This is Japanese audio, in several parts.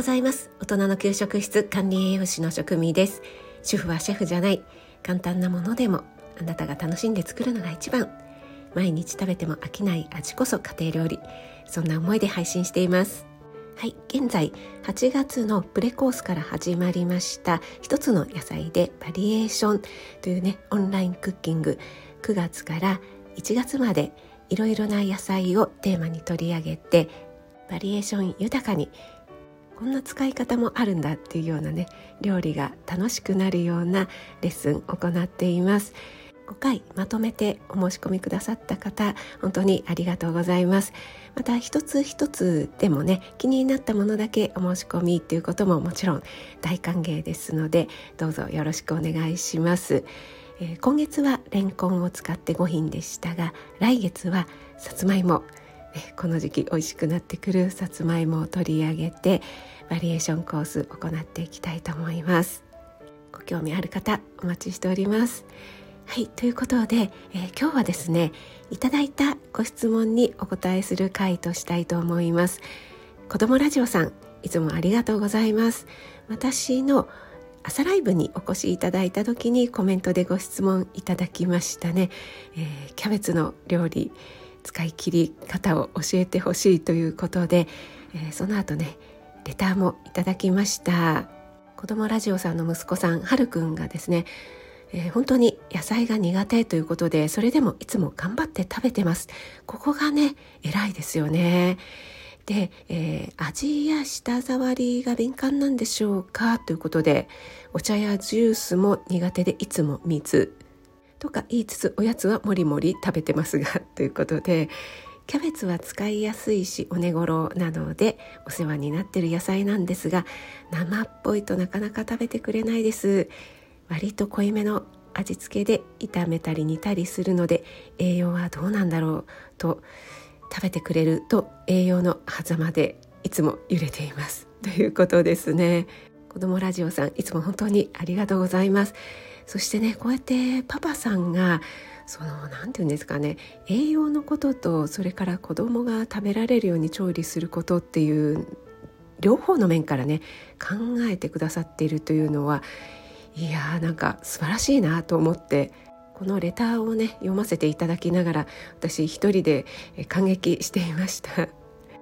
ございます。大人の給食室管理栄養士の職味です。主婦はシェフじゃない。簡単なものでもあなたが楽しんで作るのが一番。毎日食べても飽きない味こそ家庭料理。そんな思いで配信しています。はい現在8月のプレコースから始まりました。一つの野菜でバリエーション。というねオンラインクッキング。9月から1月までいろいろな野菜をテーマに取り上げてバリエーション豊かにこんな使い方もあるんだっていうようなね料理が楽しくなるようなレッスンを行っています。5回まとめてお申し込みくださった方本当にありがとうございます。また一つ一つでもね気になったものだけお申し込みっていうことももちろん大歓迎ですのでどうぞよろしくお願いします。え、今月はレンコンを使って5品でしたが来月はさつまいも、この時期美味しくなってくるさつまいもを取り上げてバリエーションコース行っていきたいと思います。ご興味ある方お待ちしております。はいということで、えー、今日はですねいただいたご質問にお答えする回としたいと思います。子供ラジオさんいつもありがとうございます。私の朝ライブにお越しいただいた時にコメントでご質問いただきましたね、えー、キャベツの料理使い切り方を教えてほしいということで、えー、その後ねレターもいただきました。子供ラジオさんの息子さんはるくんがですねえー、本当に野菜が苦手ということでそれでもいつも頑張って食べてます。ここがね偉いですよね。で、えー、味や舌触りが敏感なんでしょうか？ということでお茶やジュースも苦手でいつも水。とか言いつつおやつはもりもり食べてますがということでキャベツは使いやすいしお値頃なのでお世話になってる野菜なんですが生っぽいとなかなか食べてくれないです。割と濃いめの味付けで炒めたり煮たりするので栄養はどうなんだろうと食べてくれると栄養の狭間でいつも揺れています。ということですね。子供ラジオさんいつも本当にありがとうございます。そしてねこうやってパパさんがその何て言うんですかね栄養のこととそれから子供が食べられるように調理することっていう両方の面からね考えてくださっているというのはいやーなんか素晴らしいなと思ってこのレターをね読ませていただきながら私一人で感激していました。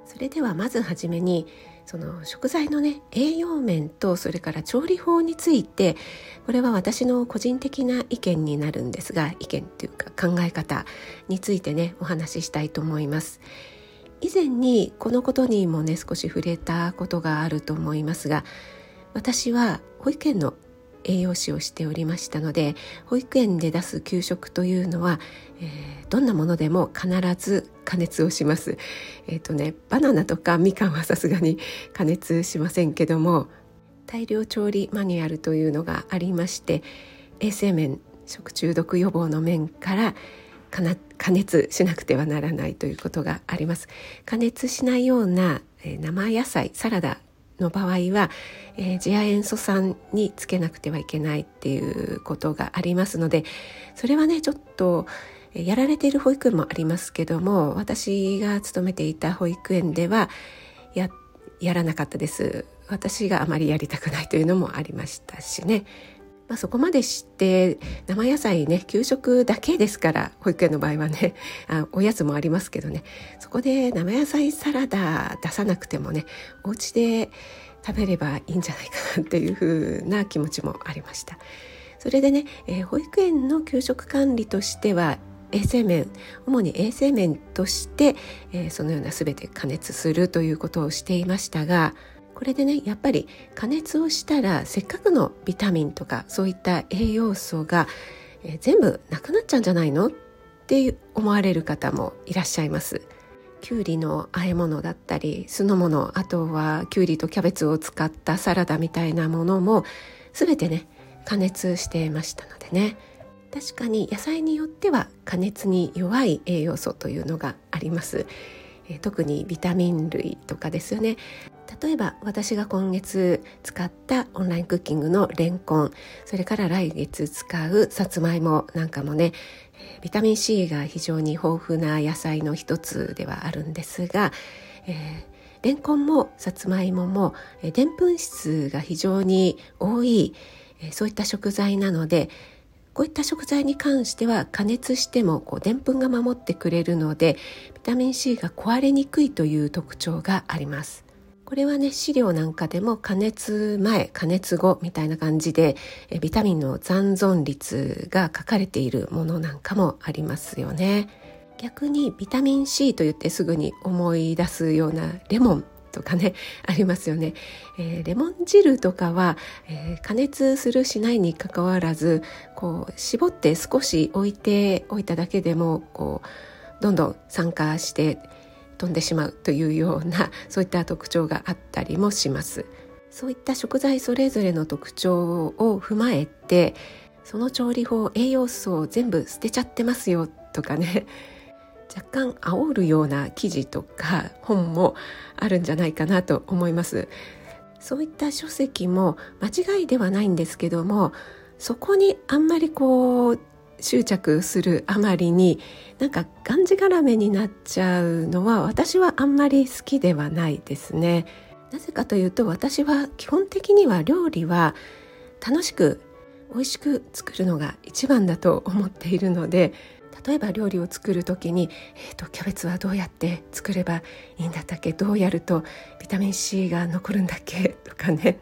それではまずはじめにその食材のね栄養面とそれから調理法についてこれは私の個人的な意見になるんですが意見っていうか考え方についてねお話ししたいと思います。以前にこのことにもね少し触れたことがあると思いますが私は保育園の栄養士をしておりましたので保育園で出す給食というのは、えー、どんなものでも必ず加熱をします。えっ、ー、とねバナナとかみかんはさすがに加熱しませんけども大量調理マニュアルというのがありまして衛生面食中毒予防の面から加熱しなくてはならないということがあります。加熱しないような生野菜サラダの場合は、えー、次亜塩素酸につけなくてはいけないっていうことがありますのでそれはねちょっとやられている保育園もありますけども私が勤めていた保育園ではややらなかったです。私があまりやりたくないというのもありましたしね、まあ、そこまでして生野菜ね給食だけですから保育園の場合はねあおやつもありますけどね。そこで生野菜サラダ出さなくてもねお家で食べればいいんじゃないかなっていう風な気持ちもありました。それでね、えー、保育園の給食管理としては衛生面主に衛生面として、えー、そのような全て加熱するということをしていましたがこれでねやっぱり加熱をしたらせっかくのビタミンとかそういった栄養素が、えー、全部なくなっちゃうんじゃないの？って思われる方もいらっしゃいます。きゅうりの和え物だったり酢の物あとはきゅうりとキャベツを使ったサラダみたいなものも全てね加熱してましたのでね。確かに野菜によっては加熱に弱い栄養素というのがあります、特にビタミン類とかですよね。例えば私が今月使ったオンラインクッキングのレンコンそれから来月使うさつまいもなんかもねビタミン C が非常に豊富な野菜の一つではあるんですが、えー、レンコンもさつまいももでんぷん質が非常に多いそういった食材なのでこういった食材に関しては加熱してもでんぷんが守ってくれるのでビタミン C が壊れにくいという特徴があります。これはね飼料なんかでも加熱前加熱後みたいな感じでビタミンの残存率が書かれているものなんかもありますよね。逆にビタミン C と言ってすぐに思い出すようなレモンとかね ありますよね、えー、レモン汁とかは、えー、加熱するしないにかかわらずこう絞って少し置いておいただけでもこうどんどん酸化して飛んでしまうというような そういった特徴があったりもします。そういった食材それぞれの特徴を踏まえてその調理法栄養素を全部捨てちゃってますよとかね 若干煽るような記事とか本もあるんじゃないかなと思います。そういった書籍も間違いではないんですけどもそこにあんまりこう執着するあまりになんかがんじがらめになっちゃうのは私はあんまり好きではないですね。なぜかというと私は基本的には料理は楽しく美味しく作るのが一番だと思っているので例えば料理を作る時に、えーと、キャベツはどうやって作ればいいんだったっけどうやるとビタミン C が残るんだっけとかね、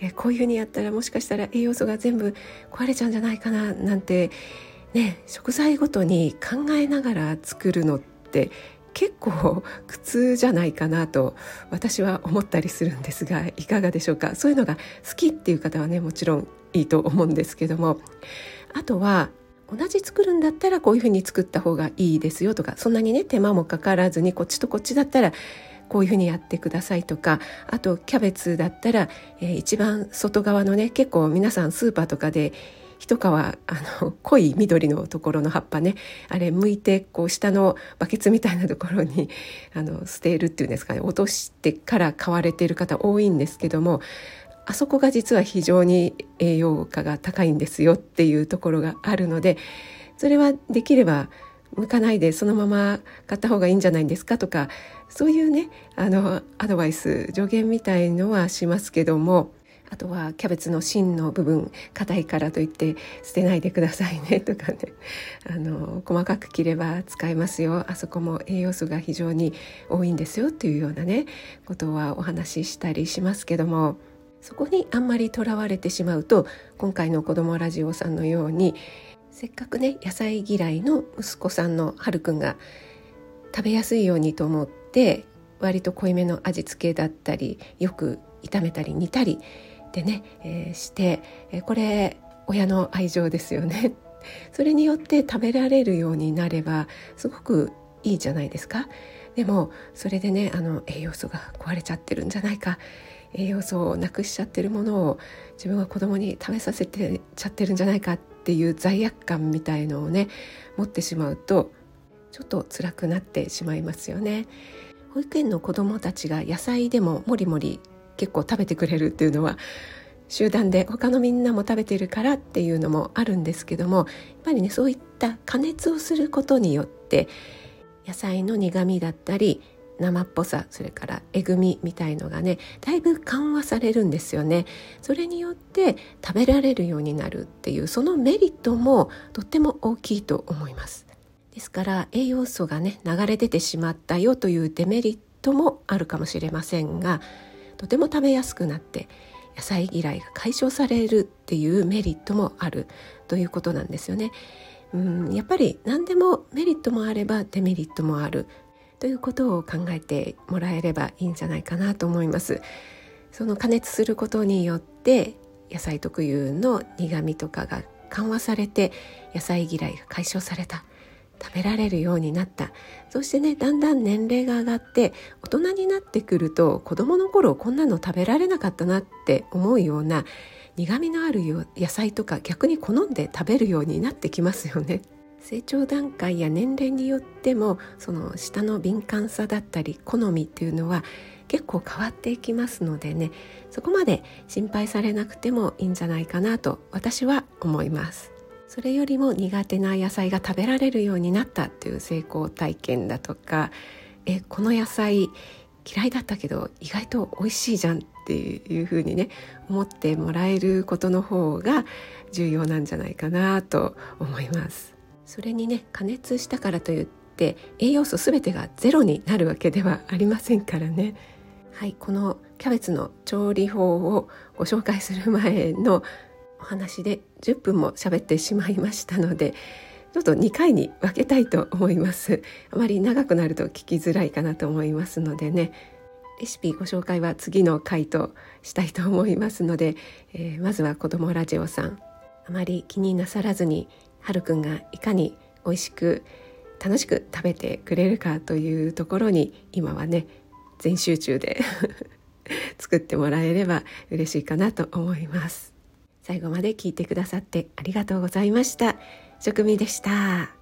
えー、こういうふうにやったらもしかしたら栄養素が全部壊れちゃうんじゃないかななんて、ね、食材ごとに考えながら作るのって結構苦痛じゃないかなと私は思ったりするんですがいかがでしょうか？そういうのが好きっていう方はねもちろんいいと思うんですけども。あとは同じ作るんだったらこういうふうに作った方がいいですよとかそんなにね手間もかからずにこっちとこっちだったらこういうふうにやってくださいとかあとキャベツだったら、えー、一番外側のね結構皆さんスーパーとかで一皮あの 濃い緑のところの葉っぱねあれ剥いてこう下のバケツみたいなところに あの捨てるっていうんですかね落としてから買われている方多いんですけどもあそこが実は非常に栄養価が高いんですよっていうところがあるのでそれはできれば向かないでそのまま買った方がいいんじゃないんですかとかそういうねあのアドバイス助言みたいのはしますけどもあとはキャベツの芯の部分硬いからといって捨てないでくださいねとかね。あの細かく切れば使えますよ。あそこも栄養素が非常に多いんですよっていうようなねことはお話ししたりしますけどもそこにあんまりとらわれてしまうと今回の子どもラジオさんのようにせっかくね野菜嫌いの息子さんのはるくんが食べやすいようにと思って割と濃いめの味付けだったりよく炒めたり煮たりでね、えー、して、えー、これ親の愛情ですよね。それによって食べられるようになればすごくいいじゃないですか。でもそれでねあの栄養素が壊れちゃってるんじゃないか栄養素をなくしちゃってるものを自分は子供に食べさせてちゃってるんじゃないかっていう罪悪感みたいのをね持ってしまうとちょっと辛くなってしまいますよね。保育園の子供たちが野菜でももりもり結構食べてくれるっていうのは集団で他のみんなも食べてるからっていうのもあるんですけどもやっぱりねそういった加熱をすることによって野菜の苦みだったり生っぽさそれからえぐみみたいのがねだいぶ緩和されるんですよね。それによって食べられるようになるっていうそのメリットもとっても大きいと思います。ですから栄養素がね流れ出てしまったよというデメリットもあるかもしれませんがとても食べやすくなって野菜嫌いが解消されるっていうメリットもあるということなんですよね。うんやっぱり何でもメリットもあればデメリットもあるということを考えてもらえればいいんじゃないかなと思います。その加熱することによって野菜特有の苦味とかが緩和されて野菜嫌いが解消された食べられるようになったそしてねだんだん年齢が上がって大人になってくると子どもの頃こんなの食べられなかったなって思うような苦味のある野菜とか逆に好んで食べるようになってきますよね。成長段階や年齢によってもその舌の敏感さだったり好みっていうのは結構変わっていきますのでねそこまで心配されなくてもいいんじゃないかなと私は思います。それよりも苦手な野菜が食べられるようになったっていう成功体験だとかえこの野菜嫌いだったけど意外と美味しいじゃんっていうふうにね思ってもらえることの方が重要なんじゃないかなと思います。それにね加熱したからといって栄養素全てがゼロになるわけではありませんからね。はいこのキャベツの調理法をご紹介する前のお話で10分も喋ってしまいましたのでちょっと2回に分けたいと思います。あまり長くなると聞きづらいかなと思いますのでね。レシピご紹介は次の回としたいと思いますので、えー、まずは子どもラジオさん。あまり気になさらずにはるくんがいかに美味しく楽しく食べてくれるかというところに今はね全集中で 作ってもらえれば嬉しいかなと思います最後まで聞いてくださってありがとうございました。食味でした。